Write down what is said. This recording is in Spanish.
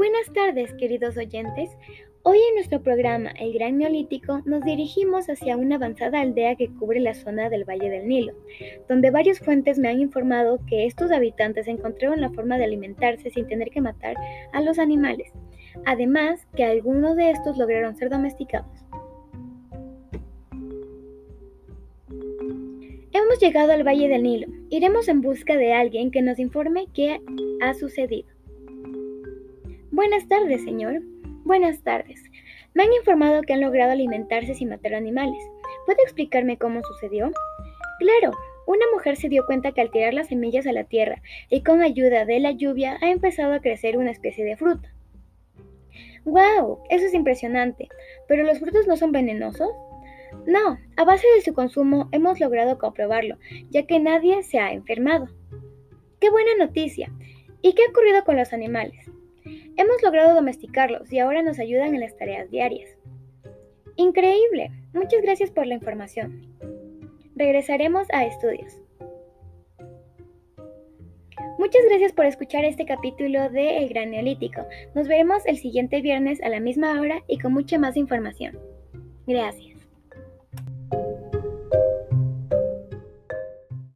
Buenas tardes, queridos oyentes. Hoy en nuestro programa El Gran Neolítico nos dirigimos hacia una avanzada aldea que cubre la zona del Valle del Nilo, donde varias fuentes me han informado que estos habitantes encontraron la forma de alimentarse sin tener que matar a los animales, además que algunos de estos lograron ser domesticados. Hemos llegado al Valle del Nilo. Iremos en busca de alguien que nos informe qué ha sucedido. Buenas tardes, señor. Buenas tardes. Me han informado que han logrado alimentarse sin matar animales. ¿Puede explicarme cómo sucedió? Claro, una mujer se dio cuenta que al tirar las semillas a la tierra y con ayuda de la lluvia ha empezado a crecer una especie de fruta. ¡Wow! Eso es impresionante. ¿Pero los frutos no son venenosos? No, a base de su consumo hemos logrado comprobarlo, ya que nadie se ha enfermado. ¡Qué buena noticia! ¿Y qué ha ocurrido con los animales? Hemos logrado domesticarlos y ahora nos ayudan en las tareas diarias. Increíble. Muchas gracias por la información. Regresaremos a estudios. Muchas gracias por escuchar este capítulo de El Gran Neolítico. Nos veremos el siguiente viernes a la misma hora y con mucha más información. Gracias.